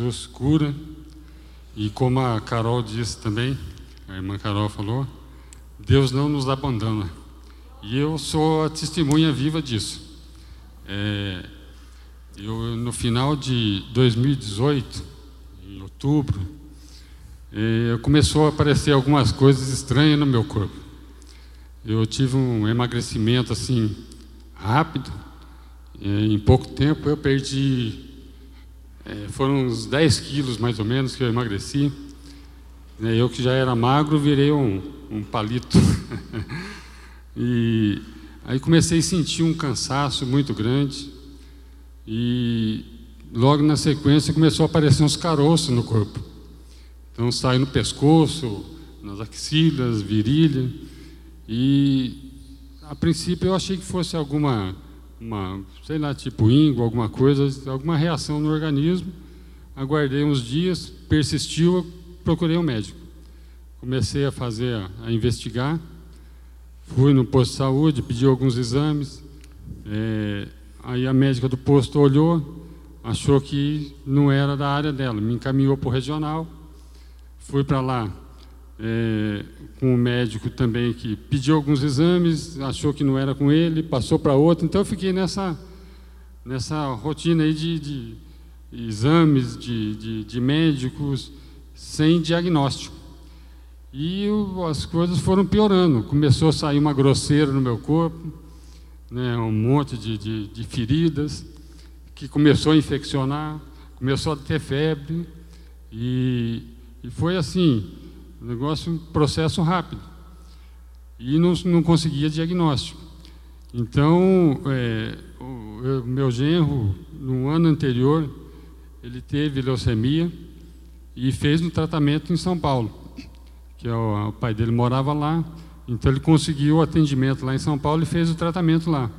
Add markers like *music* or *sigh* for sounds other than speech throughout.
Jesus cura. E como a Carol disse também, a irmã Carol falou, Deus não nos abandona. E eu sou a testemunha viva disso. É, eu, no final de 2018, em outubro, é, começou a aparecer algumas coisas estranhas no meu corpo. Eu tive um emagrecimento assim rápido. É, em pouco tempo eu perdi, é, foram uns 10 quilos mais ou menos que eu emagreci. É, eu que já era magro virei um, um palito. *laughs* e aí comecei a sentir um cansaço muito grande. E logo na sequência começou a aparecer uns caroços no corpo. Então sai no pescoço, nas axilas, virilha. E a princípio eu achei que fosse alguma, uma, sei lá, tipo íngua, alguma coisa, alguma reação no organismo. Aguardei uns dias, persistiu, procurei um médico. Comecei a fazer, a, investigar. Fui no posto de saúde, pedi alguns exames. É, aí a médica do posto olhou, achou que não era da área dela, me encaminhou para o regional. Fui para lá, é, com um médico também que pediu alguns exames, achou que não era com ele, passou para outro. Então eu fiquei nessa, nessa rotina aí de, de exames, de, de, de, médicos, sem diagnóstico. E o, as coisas foram piorando. Começou a sair uma grosseira no meu corpo, né, um monte de, de, de feridas, que começou a infeccionar, começou a ter febre. E, e foi assim, um negócio, um processo rápido. E não, não conseguia diagnóstico. Então, é, o, o meu genro, no ano anterior, ele teve leucemia e fez um tratamento em São Paulo, que é o, o pai dele morava lá, então ele conseguiu o atendimento lá em São Paulo e fez o tratamento lá.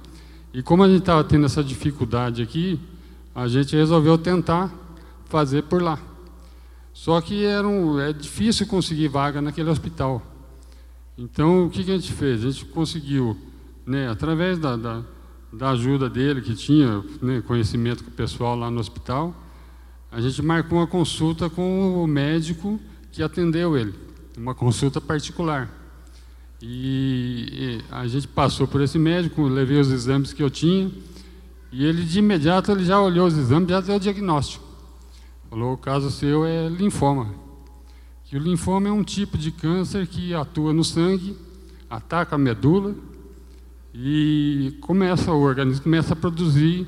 E como a gente estava tendo essa dificuldade aqui, a gente resolveu tentar fazer por lá. Só que era um, é difícil conseguir vaga naquele hospital. Então, o que, que a gente fez? A gente conseguiu, né, através da, da, da ajuda dele, que tinha né, conhecimento com o pessoal lá no hospital, a gente marcou uma consulta com o médico que atendeu ele, uma consulta particular. E, e a gente passou por esse médico, levei os exames que eu tinha, e ele de imediato ele já olhou os exames, já deu o diagnóstico. Falou, o caso seu é linfoma. Que o linfoma é um tipo de câncer que atua no sangue, ataca a medula e começa o organismo começa a produzir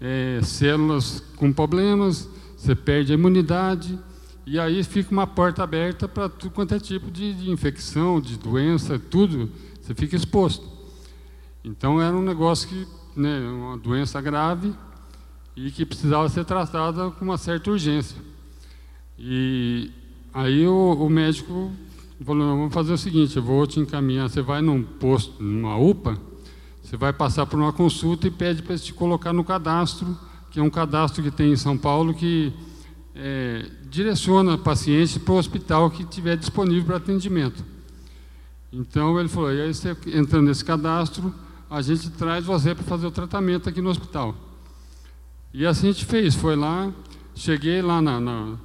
é, células com problemas, você perde a imunidade e aí fica uma porta aberta para tudo quanto é tipo de, de infecção, de doença, tudo, você fica exposto. Então era um negócio que, né, uma doença grave e que precisava ser tratada com uma certa urgência. E aí o, o médico falou, vamos fazer o seguinte, eu vou te encaminhar, você vai num posto, numa UPA, você vai passar por uma consulta e pede para te colocar no cadastro, que é um cadastro que tem em São Paulo que é, direciona pacientes para o hospital que tiver disponível para atendimento. Então ele falou, e aí você entrando nesse cadastro, a gente traz você para fazer o tratamento aqui no hospital. E assim a gente fez, foi lá, cheguei lá na, na,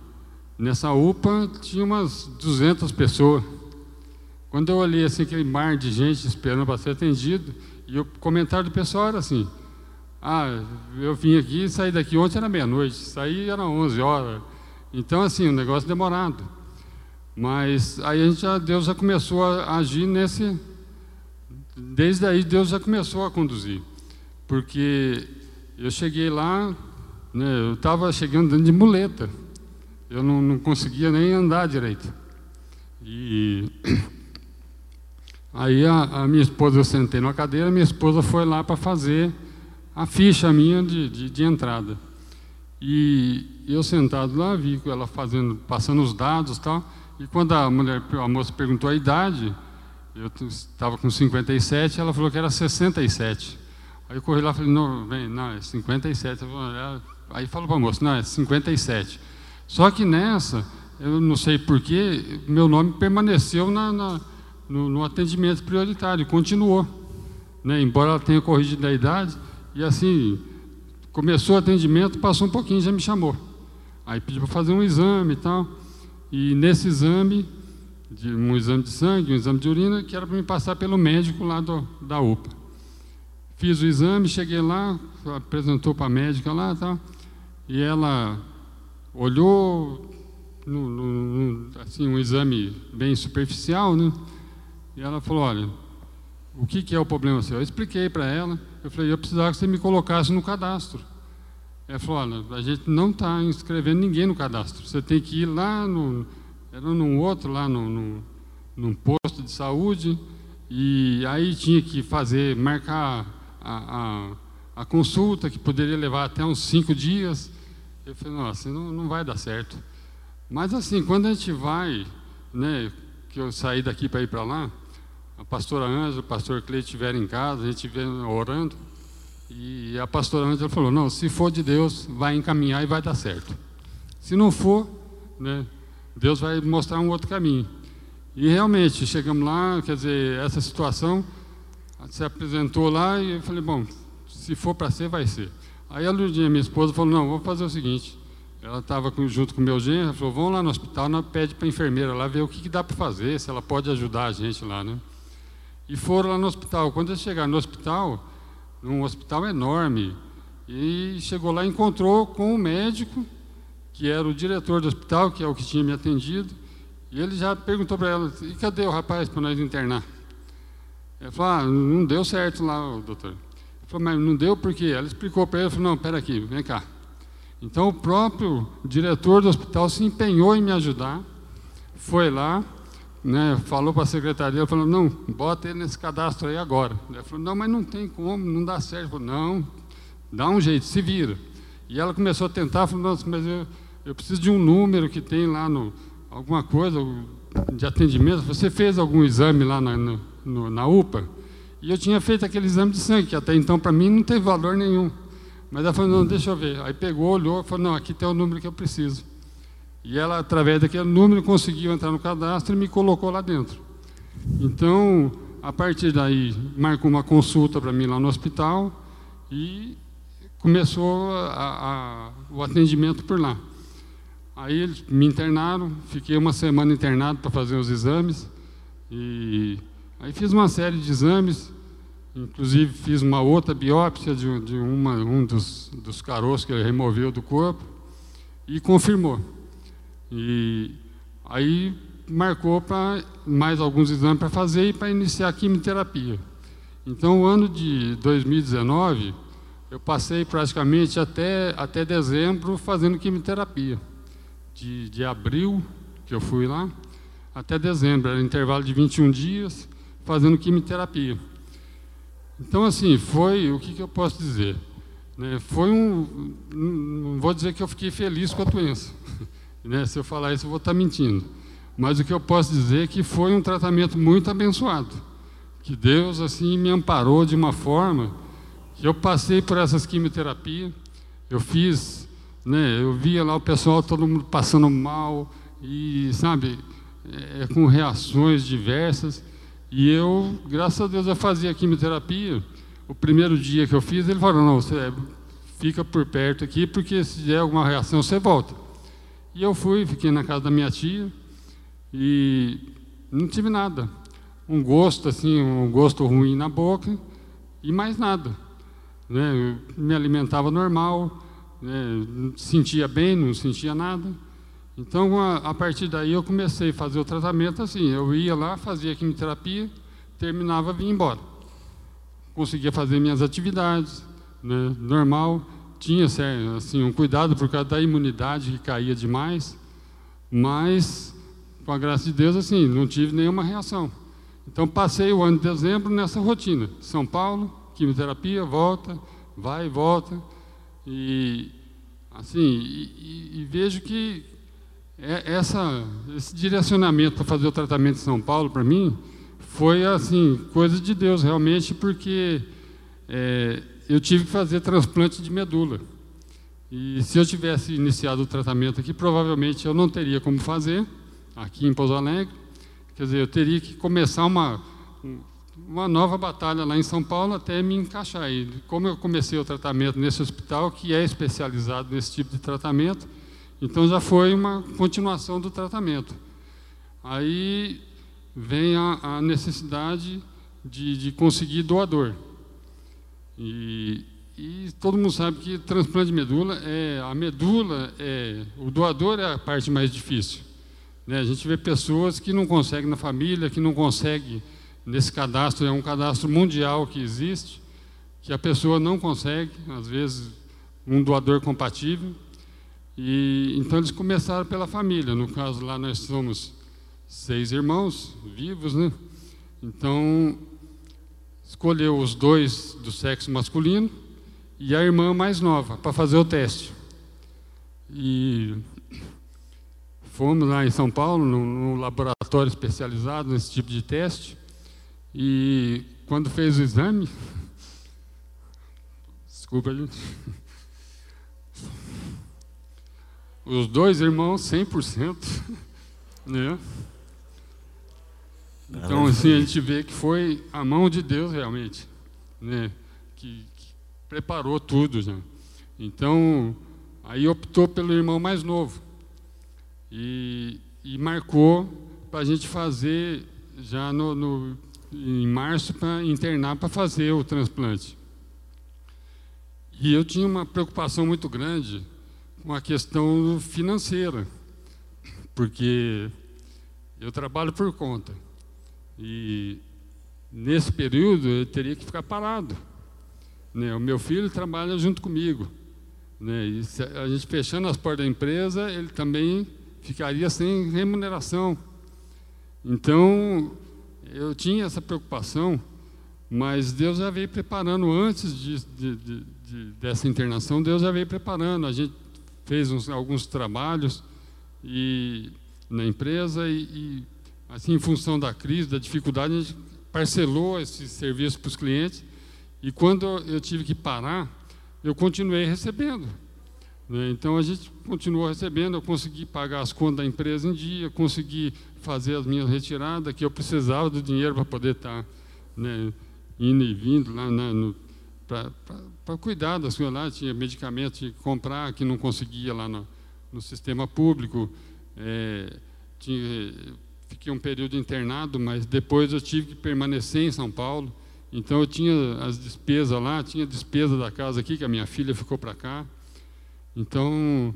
nessa UPA, tinha umas 200 pessoas. Quando eu olhei assim, aquele mar de gente esperando para ser atendido, e o comentário do pessoal era assim, ah, eu vim aqui, saí daqui ontem era meia-noite, saí era 11 horas. Então, assim, um negócio demorado. Mas aí a gente já, Deus já começou a agir nesse. Desde aí Deus já começou a conduzir. Porque eu cheguei lá, né, eu estava chegando dentro de muleta. Eu não, não conseguia nem andar direito. E *coughs* aí a, a, minha esposa, eu sentei numa cadeira, minha esposa foi lá para fazer a ficha minha de, de, de, entrada. E eu sentado lá, vi ela fazendo, passando os dados e tal. E quando a mulher, a moça perguntou a idade, eu estava com 57, ela falou que era 67. Aí eu corri lá e falei, não, vem, não, é 57. Aí falou para a moça, não, é 57. Só que nessa, eu não sei porquê, meu nome permaneceu na, na no, no, atendimento prioritário, continuou. Né? Embora ela tenha corrigido a idade, e assim, começou o atendimento, passou um pouquinho, já me chamou. Aí pediu para fazer um exame e tal. E nesse exame, de, um exame de sangue, um exame de urina, que era para me passar pelo médico lá do, da UPA. Fiz o exame, cheguei lá, apresentou para a médica lá tal. E ela olhou, no, no, assim, um exame bem superficial, né? E ela falou, olha, o que, que é o problema seu? Eu expliquei para ela, eu falei, eu precisava que você me colocasse no cadastro. Ela falou, olha, a gente não está inscrevendo ninguém no cadastro, você tem que ir lá no, era num outro, lá no, no, num posto de saúde, e aí tinha que fazer, marcar a, a, a consulta, que poderia levar até uns cinco dias. Eu falei, nossa, não, não vai dar certo. Mas assim, quando a gente vai, né, que eu saí daqui para ir para lá, a pastora Ângela, o pastor Cleide estiveram em casa, a gente vem orando, e a pastora Ângela falou, não, se for de Deus, vai encaminhar e vai dar certo. Se não for, né, Deus vai mostrar um outro caminho. E realmente, chegamos lá, quer dizer, essa situação se apresentou lá e eu falei, bom, se for para ser, vai ser. Aí a Lurdinha, minha esposa, falou, não, vou fazer o seguinte, ela estava junto com o meu genro, falou, vamos lá no hospital, nós pede para a enfermeira lá ver o que, que dá para fazer, se ela pode ajudar a gente lá, né? E foram lá no hospital. Quando eles chegaram no hospital, num hospital enorme, e chegou lá e encontrou com o médico, que era o diretor do hospital, que é o que tinha me atendido, e ele já perguntou para ela, e cadê o rapaz para nós internar? Ela falou, ah, não deu certo lá, doutor. Ele falou, mas não deu por quê? Ela explicou para ele, falou, não, espera aqui, vem cá. Então o próprio diretor do hospital se empenhou em me ajudar, foi lá, né, falou para a secretaria, falou, não, bota ele nesse cadastro aí agora. Ele falou, não, mas não tem como, não dá certo. Falou, não, dá um jeito, se vira. E ela começou a tentar, falou, nossa, mas eu, eu preciso de um número que tem lá no, alguma coisa de atendimento. Você fez algum exame lá no, na UPA? E eu tinha feito aquele exame de sangue, que até então para mim não teve valor nenhum. Mas ela falou, não, deixa eu ver. Aí pegou, olhou falou, não, aqui tem o número que eu preciso. E ela, através daquele número, conseguiu entrar no cadastro e me colocou lá dentro. Então, a partir daí, marcou uma consulta para mim lá no hospital e começou a, a, o atendimento por lá. Aí eles me internaram, fiquei uma semana internado para fazer os exames. E aí fiz uma série de exames, Inclusive fiz uma outra biópsia de, de uma, um dos, dos caroços que ele removeu do corpo e confirmou. E aí marcou para mais alguns exames para fazer e para iniciar a quimioterapia. Então, o ano de 2019, eu passei praticamente até, até dezembro fazendo quimioterapia. De, de abril, que eu fui lá, até dezembro, era intervalo de 21 dias, fazendo quimioterapia. Então, assim, foi, o que, que eu posso dizer? Né, foi um, não vou dizer que eu fiquei feliz com a doença. *laughs* Né, se eu falar isso, eu vou estar mentindo. Mas o que eu posso dizer é que foi um tratamento muito abençoado. Que Deus, assim, me amparou de uma forma que eu passei por essas quimioterapias, eu fiz, né, eu via lá o pessoal, todo mundo passando mal, e, sabe, é, com reações diversas. E eu, graças a Deus, eu fazia quimioterapia. O primeiro dia que eu fiz, ele falou: não, você fica por perto aqui, porque se der alguma reação, você volta. E eu fui, fiquei na casa da minha tia e não tive nada. Um gosto assim, um gosto ruim na boca e mais nada. Né? Eu me alimentava normal, né? sentia bem, não sentia nada. Então, a, a, partir daí, eu comecei a fazer o tratamento assim. Eu ia lá, fazia quimioterapia, terminava, vinha embora. Conseguia fazer minhas atividades, né, normal. Tinha assim, um cuidado por causa da imunidade que caía demais, mas, com a graça de Deus, assim, não tive nenhuma reação. Então, passei o ano de dezembro nessa rotina. São Paulo, quimioterapia, volta, vai volta. E, assim, e, e, e vejo que é, essa, esse direcionamento para fazer o tratamento em São Paulo, para mim, foi assim, coisa de Deus realmente, porque é, eu tive que fazer transplante de medula. E se eu tivesse iniciado o tratamento aqui, provavelmente eu não teria como fazer, aqui em Pouso Alegre. Quer dizer, eu teria que começar uma, uma nova batalha lá em São Paulo até me encaixar. E como eu comecei o tratamento nesse hospital, que é especializado nesse tipo de tratamento, Então já foi uma continuação do tratamento. Aí vem a, a necessidade de, de, conseguir doador. E, e, todo mundo sabe que transplante de medula é a medula é o doador é a parte mais difícil. Né? A gente vê pessoas que não conseguem na família, que não conseguem nesse cadastro é um cadastro mundial que existe, que a pessoa não consegue, às vezes um doador compatível. E então eles começaram pela família. No caso lá nós somos seis irmãos vivos, né? Então escolheu os dois do sexo masculino e a irmã mais nova para fazer o teste. E fomos lá em São Paulo, num, laboratório especializado nesse tipo de teste. E quando fez o exame, *laughs* desculpa, gente. Os dois irmãos, 100%. *laughs* Né? Então, assim, a gente vê que foi a mão de Deus realmente, né? que, que preparou tudo já. Então, aí optou pelo irmão mais novo e, e marcou para a gente fazer já no, no em março para internar para fazer o transplante. E eu tinha uma preocupação muito grande com a questão financeira, porque eu trabalho por conta. E nesse período eu teria que ficar parado. Né? O meu filho trabalha junto comigo. Né? E a gente fechando as portas da empresa, ele também ficaria sem remuneração. Então, eu tinha essa preocupação, mas Deus já veio preparando antes de, de, de, dessa internação, Deus já veio preparando. A gente fez uns, alguns trabalhos e, na empresa e, e, assim, em função da crise, da dificuldade, a gente parcelou esse serviço para os clientes e quando eu tive que parar, eu continuei recebendo. Né? Então a gente continuou recebendo, eu consegui pagar as contas da empresa em dia, consegui fazer as minhas retiradas, que eu precisava do dinheiro para poder estar tá, né, indo e vindo lá né, para cuidar das coisas lá, tinha medicamentos que comprar que não conseguia lá no, no sistema público. É, tinha, fiquei um período internado, mas depois eu tive que permanecer em São Paulo. Então eu tinha as despesas lá, tinha despesa da casa aqui, que a minha filha ficou para cá. Então,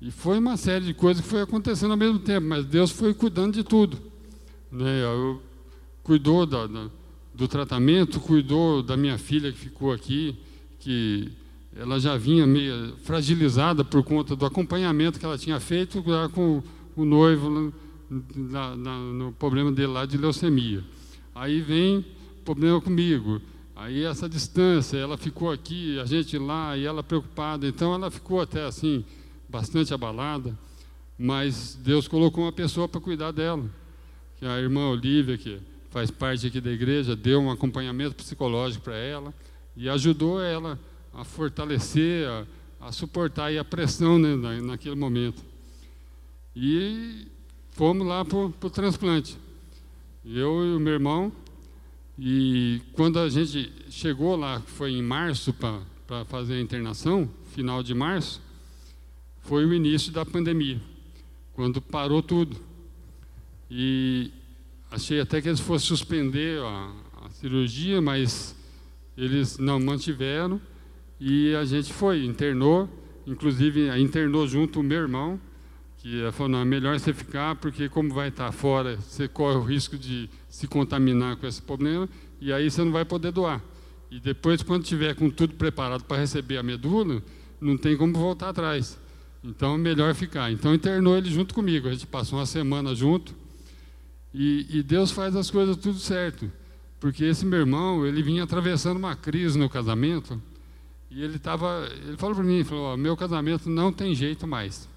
e foi uma série de coisas que foi acontecendo ao mesmo tempo, mas Deus foi cuidando de tudo. Né? Eu, cuidou da, da, do tratamento, cuidou da minha filha que ficou aqui, que ela já vinha meio fragilizada por conta do acompanhamento que ela tinha feito com o noivo na, na, no problema dele lá de leucemia. Aí vem problema comigo. Aí essa distância, ela ficou aqui, a gente lá, e ela preocupada. Então ela ficou até assim, bastante abalada. Mas Deus colocou uma pessoa para cuidar dela, que é a irmã Olívia, que faz parte aqui da igreja, deu um acompanhamento psicológico para ela e ajudou ela a fortalecer, a, a suportar a pressão né, na, naquele momento. E fomos lá para o transplante. Eu e o meu irmão, e quando a gente chegou lá, foi em março para fazer a internação, final de março, foi o início da pandemia, quando parou tudo. E achei até que eles fossem suspender a, a cirurgia, mas eles não mantiveram e a gente foi, internou, inclusive internou junto o meu irmão, que falou, não, é melhor você ficar, porque como vai estar fora, você corre o risco de se contaminar com esse problema, e aí você não vai poder doar. E depois, quando tiver com tudo preparado para receber a medula, não tem como voltar atrás. Então, é melhor ficar. Então, internou ele junto comigo. A gente passou uma semana junto. E, e Deus faz as coisas tudo certo. Porque esse meu irmão, ele vinha atravessando uma crise no casamento. E ele estava, ele falou para mim, falou, meu casamento não tem jeito mais.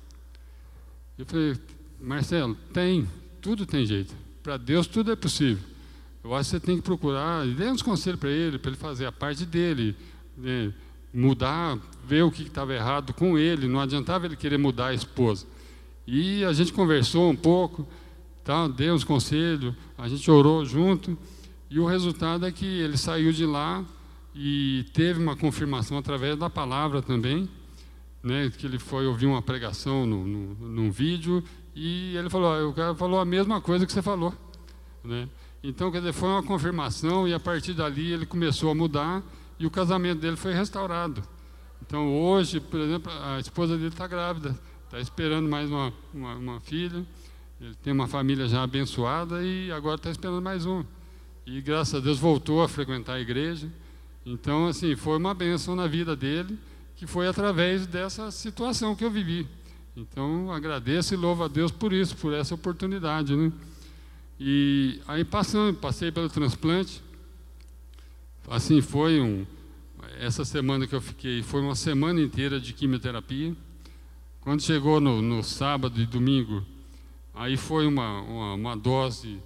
Eu falei, Marcelo, tem, tudo tem jeito. Para Deus tudo é possível. Eu acho que você tem que procurar, dê uns conselhos para ele, para ele fazer a parte dele, né, mudar, ver o que estava errado com ele. Não adiantava ele querer mudar a esposa. E a gente conversou um pouco, tá, deu uns conselhos, a gente orou junto, e o resultado é que ele saiu de lá e teve uma confirmação através da palavra também, né, que ele foi ouvir uma pregação no, no, num vídeo e ele falou, o cara falou a mesma coisa que você falou. Né? Então, quer dizer, foi uma confirmação e a partir dali ele começou a mudar e o casamento dele foi restaurado. Então, hoje, por exemplo, a esposa dele está grávida, está esperando mais uma, uma, uma, filha. Ele tem uma família já abençoada e agora está esperando mais uma. E graças a Deus voltou a frequentar a igreja. Então, assim, foi uma bênção na vida dele que foi através dessa situação que eu vivi. Então, agradeço e louvo a Deus por isso, por essa oportunidade. Né? E aí passando, passei pelo transplante. Assim, foi um. Essa semana que eu fiquei, foi uma semana inteira de quimioterapia. Quando chegou no, no sábado e domingo, aí foi uma, uma, uma, dose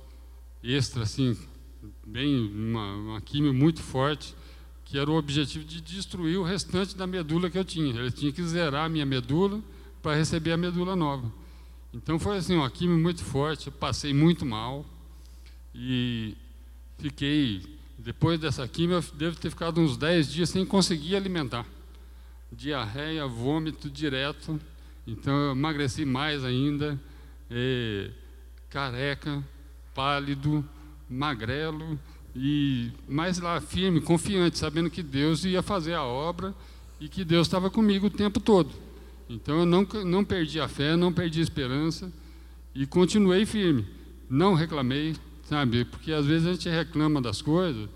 extra, assim, bem, uma, uma quimio muito forte que era o objetivo de destruir o restante da medula que eu tinha. Ele tinha que zerar a minha medula para receber a medula nova. Então foi assim, uma química muito forte, eu passei muito mal e fiquei, depois dessa química, eu devo ter ficado uns 10 dias sem conseguir alimentar. Diarreia, vômito direto, então eu emagreci mais ainda, careca, pálido, magrelo, e mais lá firme, confiante, sabendo que Deus ia fazer a obra e que Deus estava comigo o tempo todo. Então eu não, não perdi a fé, não perdi a esperança e continuei firme. Não reclamei, sabe? Porque às vezes a gente reclama das coisas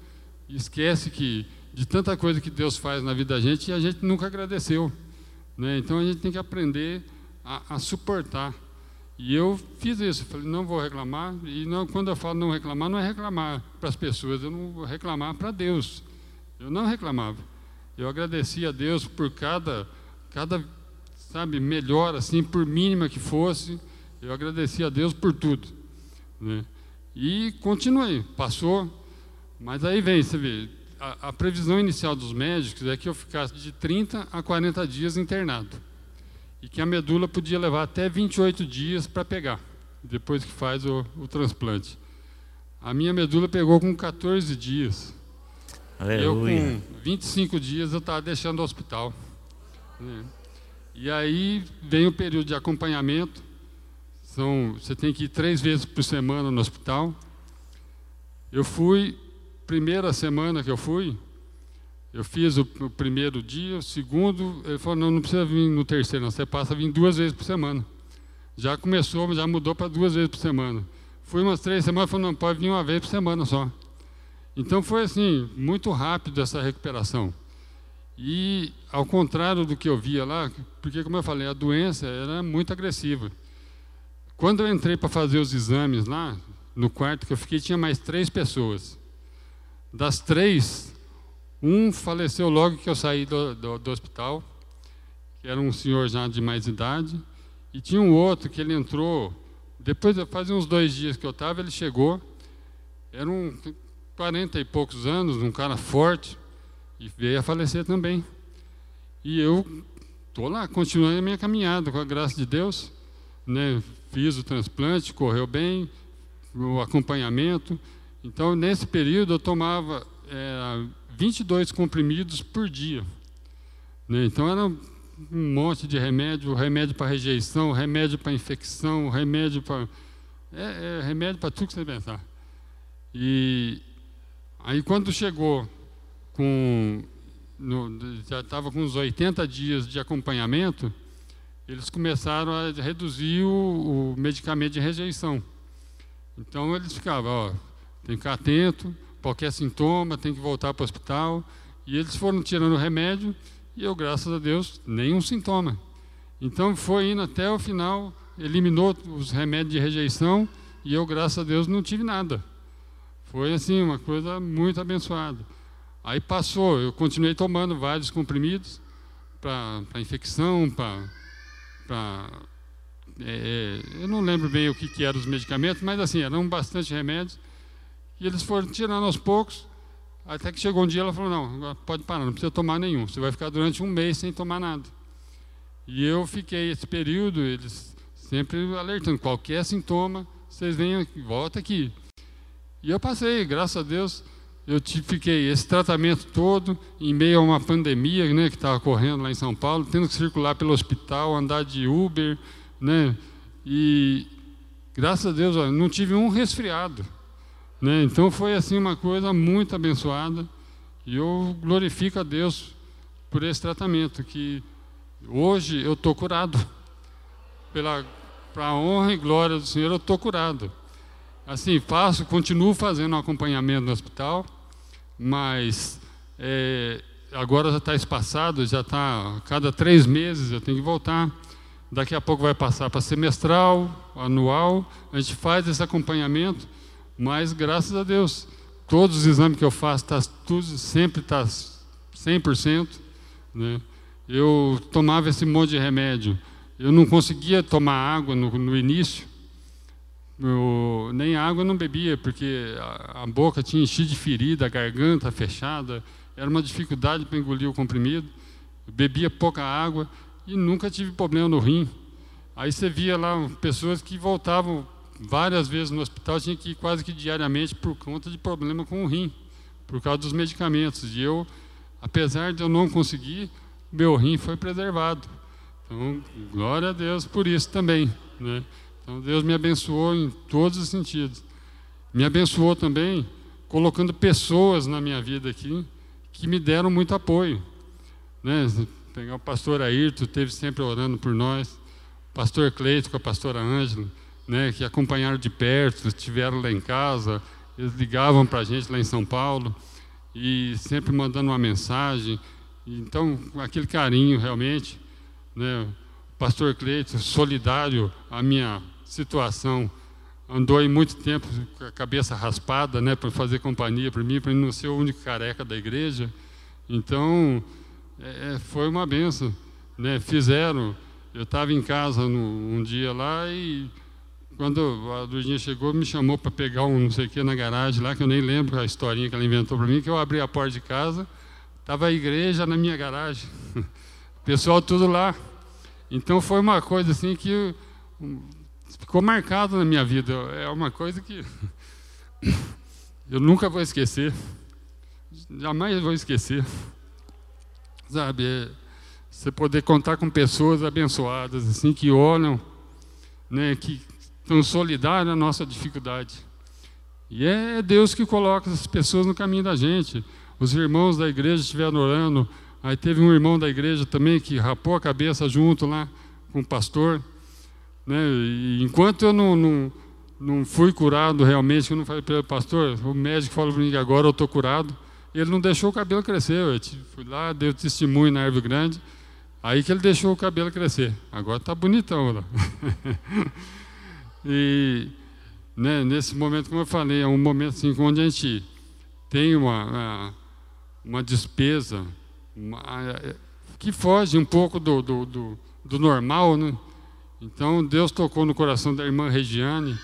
e esquece que de tanta coisa que Deus faz na vida da gente e a gente nunca agradeceu. Né? Então a gente tem que aprender a, a suportar. E eu fiz isso, falei, não vou reclamar. E não, quando eu falo não reclamar, não é reclamar para as pessoas, eu não vou reclamar para Deus. Eu não reclamava. Eu agradecia a Deus por cada, cada, sabe, melhor, assim, por mínima que fosse. Eu agradecia a Deus por tudo. Né? E continuei, passou. Mas aí vem, você vê, a, a previsão inicial dos médicos é que eu ficasse de 30 a 40 dias internado e que a medula podia levar até 28 dias para pegar, depois que faz o, o, transplante. A minha medula pegou com 14 dias. Aleluia. Eu, com 25 dias, eu estava deixando o hospital. Né? E aí vem o período de acompanhamento. São, você tem que ir três vezes por semana no hospital. Eu fui, primeira semana que eu fui, eu fiz o, o, primeiro dia, o segundo, ele falou, não, não precisa vir no terceiro, não, você passa a vir duas vezes por semana. Já começou, já mudou para duas vezes por semana. Fui umas três semanas, falou, não, pode vir uma vez por semana só. Então foi assim, muito rápido essa recuperação. E ao contrário do que eu via lá, porque como eu falei, a doença era muito agressiva. Quando eu entrei para fazer os exames lá, no quarto que eu fiquei, tinha mais três pessoas. Das três, um faleceu logo que eu saí do, do, do, hospital, que era um senhor já de mais idade, e tinha um outro que ele entrou, depois, fazia uns dois dias que eu estava, ele chegou, era um 40 e poucos anos, um cara forte, e veio a falecer também. E eu estou lá, continuando a minha caminhada, com a graça de Deus, né, fiz o transplante, correu bem, o acompanhamento. Então, nesse período, eu tomava é, 22 comprimidos por dia. Né? Então era um monte de remédio, remédio para rejeição, remédio para infecção, remédio para. É, é remédio para tudo que você pensar. E aí quando chegou com. No, já estava com uns 80 dias de acompanhamento, eles começaram a reduzir o, o medicamento de rejeição. Então eles ficavam, ó, tem que ficar atento, qualquer sintoma, tem que voltar para o hospital. E eles foram tirando o remédio e eu, graças a Deus, nenhum sintoma. Então foi indo até o final, eliminou os remédios de rejeição e eu, graças a Deus, não tive nada. Foi assim, uma coisa muito abençoada. Aí passou, eu continuei tomando vários comprimidos para infecção, para. É, é, eu não lembro bem o que, que eram os medicamentos, mas assim, eram bastante remédios. E eles foram tirando aos poucos, até que chegou um dia ela falou, não, pode parar, não precisa tomar nenhum. Você vai ficar durante um mês sem tomar nada. E eu fiquei esse período, eles sempre alertando, qualquer sintoma, vocês venham volta aqui. E eu passei, graças a Deus, eu fiquei esse tratamento todo em meio a uma pandemia né, que estava correndo lá em São Paulo, tendo que circular pelo hospital, andar de Uber, né, e graças a Deus não tive um resfriado. Né, então foi assim uma coisa muito abençoada e eu glorifico a Deus por esse tratamento, que hoje eu estou curado. Pela a honra e glória do Senhor, eu estou curado. Assim, faço, continuo fazendo um acompanhamento no hospital, mas é, agora já está espaçado, já está cada três meses eu tenho que voltar. Daqui a pouco vai passar para semestral, anual. A gente faz esse acompanhamento, mas graças a Deus, todos os exames que eu faço, tá, tudo sempre está 100%. Né? Eu tomava esse monte de remédio. Eu não conseguia tomar água no, no início, eu, nem água eu não bebia, porque a, a, boca tinha enchido de ferida, a garganta fechada, era uma dificuldade para engolir o comprimido. Eu bebia pouca água e nunca tive problema no rim. Aí você via lá pessoas que voltavam várias vezes no hospital, tinha que ir quase que diariamente por conta de problema com o rim, por causa dos medicamentos. E eu, apesar de eu não conseguir, meu rim foi preservado. Então, glória a Deus por isso também. Né? Então Deus me abençoou em todos os sentidos. Me abençoou também colocando pessoas na minha vida aqui que me deram muito apoio. Né? Pegar o pastor Ayrton, teve sempre orando por nós, o pastor Cleito com a pastora Ângela, né, que acompanharam de perto, estiveram lá em casa, eles ligavam para a gente lá em São Paulo e sempre mandando uma mensagem. Então, aquele carinho realmente, né, pastor Cleito, solidário à minha situação. Andou aí muito tempo com a cabeça raspada, né, para fazer companhia para mim, para não ser o único careca da igreja. Então, é, é foi uma benção. Né? Fizeram. Eu estava em casa no, um dia lá e quando a Durinha chegou, me chamou para pegar um não sei o que na garagem lá, que eu nem lembro a historinha que ela inventou para mim, que eu abri a porta de casa, estava a igreja na minha garagem. O *laughs* pessoal tudo lá. Então foi uma coisa assim que ficou marcado na minha vida. É uma coisa que *laughs* eu nunca vou esquecer. Jamais vou esquecer. Sabe, é você poder contar com pessoas abençoadas, assim, que olham, né, que solidárias à nossa dificuldade. E é Deus que coloca essas pessoas no caminho da gente. Os irmãos da igreja estiveram orando. Aí teve um irmão da igreja também que rapou a cabeça junto lá com o pastor. Né? E enquanto eu não, não, não fui curado realmente, eu não falei para ele, pastor, o médico falou para mim que agora eu estou curado, ele não deixou o cabelo crescer. Eu fui lá, deu testemunho na árvore grande, aí que ele deixou o cabelo crescer. Agora está bonitão lá. *laughs* e né, nesse momento, como eu falei, é um momento assim, onde a gente tem uma, uma despesa uma, que foge um pouco do, do, do, do normal, né? Então Deus tocou no coração da irmã Regiane,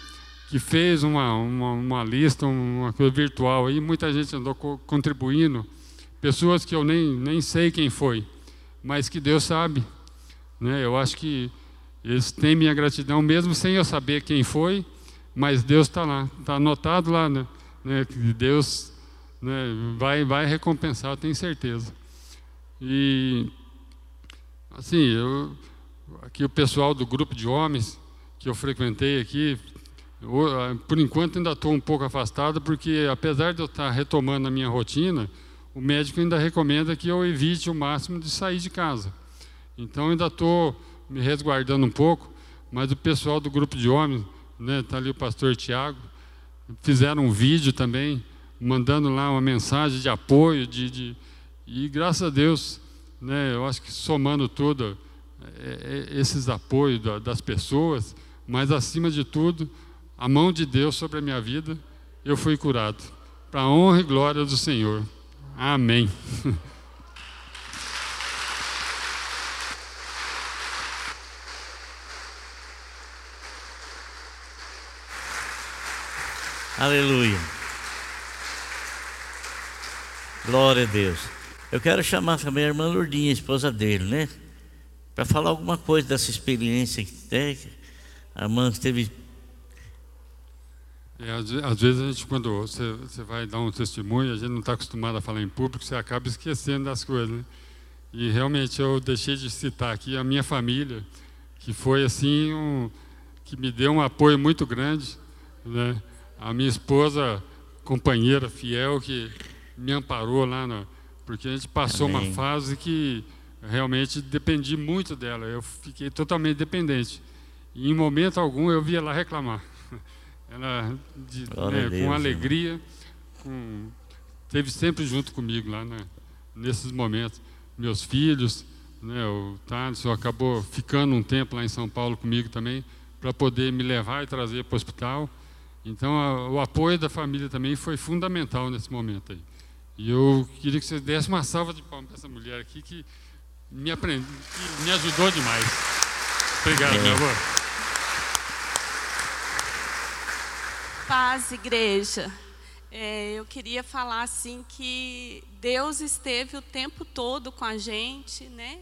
que fez uma, uma, uma lista, uma coisa virtual aí, muita gente andou co contribuindo, pessoas que eu nem, nem sei quem foi, mas que Deus sabe. Né? Eu acho que eles têm minha gratidão, mesmo sem eu saber quem foi, mas Deus está lá, está anotado lá, né? né? Que Deus né, vai, vai recompensar, eu tenho certeza. E, assim, eu aqui o pessoal do grupo de homens que eu frequentei aqui, por enquanto ainda estou um pouco afastado, porque apesar de eu estar retomando a minha rotina, o médico ainda recomenda que eu evite o máximo de sair de casa. Então ainda estou me resguardando um pouco, mas o pessoal do grupo de homens, né, está ali o pastor Tiago, fizeram um vídeo também, mandando lá uma mensagem de apoio, de, de e graças a Deus, né, eu acho que somando tudo, é, é, esses apoios das pessoas, mas acima de tudo, a mão de Deus sobre a minha vida, eu fui curado. Para a honra e glória do Senhor. Amém. *laughs* Aleluia. Glória a Deus. Eu quero chamar também a irmã Lourdinha, esposa dele, né? para falar alguma coisa dessa experiência né? a irmã esteve É, às, vezes a gente, quando você, você, vai dar um testemunho, a gente não está acostumado a falar em público, você acaba esquecendo das coisas. Né? E realmente eu deixei de citar aqui a minha família, que foi assim, um, que me deu um apoio muito grande. Né? A minha esposa, companheira fiel, que me amparou lá, no, porque a gente passou Amém. uma fase que realmente dependi muito dela, eu fiquei totalmente dependente. E em momento algum eu via ela reclamar. *laughs* Ela, de, né, Deus, com alegria, com, esteve sempre junto comigo lá né, nesses momentos. Meus filhos, né, o Thales acabou ficando um tempo lá em São Paulo comigo também, para poder me levar e trazer para o hospital. Então, a, o apoio da família também foi fundamental nesse momento aí. E eu queria que você desse uma salva de palmas para essa mulher aqui que me, aprendi, que me ajudou demais. Obrigado, minha avó. Paz, igreja. É, eu queria falar assim que Deus esteve o tempo todo com a gente, né?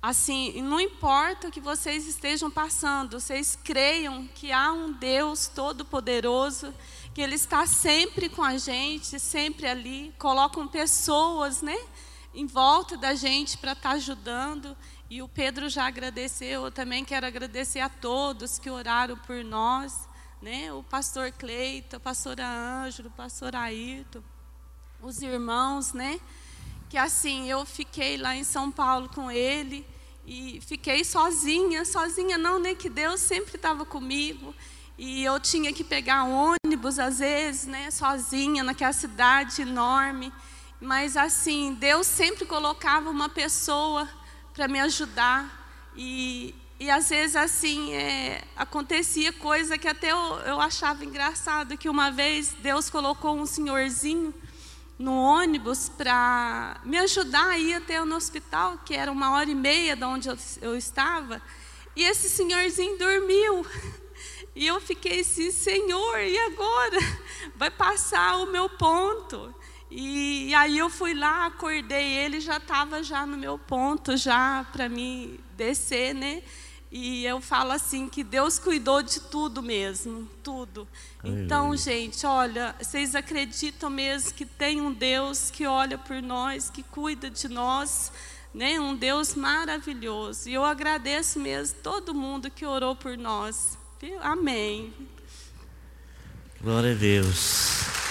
Assim, não importa o que vocês estejam passando, vocês creiam que há um Deus todo-poderoso, que Ele está sempre com a gente, sempre ali, colocam pessoas, né? Em volta da gente para estar tá ajudando. E o Pedro já agradeceu, eu também quero agradecer a todos que oraram por nós né? o pastor Cleito, a pastora Ângelo, o pastor Ayrton, os irmãos, né? Que assim, eu fiquei lá em São Paulo com ele e fiquei sozinha, sozinha não, né? Que Deus sempre estava comigo. E eu tinha que pegar ônibus às vezes, né, sozinha naquela cidade enorme. Mas assim, Deus sempre colocava uma pessoa para me ajudar. E, e às vezes assim, é, acontecia coisa que até eu, eu achava engraçado, que uma vez Deus colocou um senhorzinho no ônibus para me ajudar a ir até no hospital, que era uma hora e meia de onde eu, eu estava, e esse senhorzinho dormiu. *laughs* E eu fiquei assim, Senhor, e agora? *laughs* Vai passar o meu ponto. E, e aí eu fui lá, acordei ele, já estava já no meu ponto, já para mim descer, né? E eu falo assim que Deus cuidou de tudo mesmo, tudo. Então, gente, olha, vocês acreditam mesmo que tem um Deus que olha por nós, que cuida de nós, né? Um Deus maravilhoso. E eu agradeço mesmo todo mundo que orou por nós. Amém. Glória a Deus.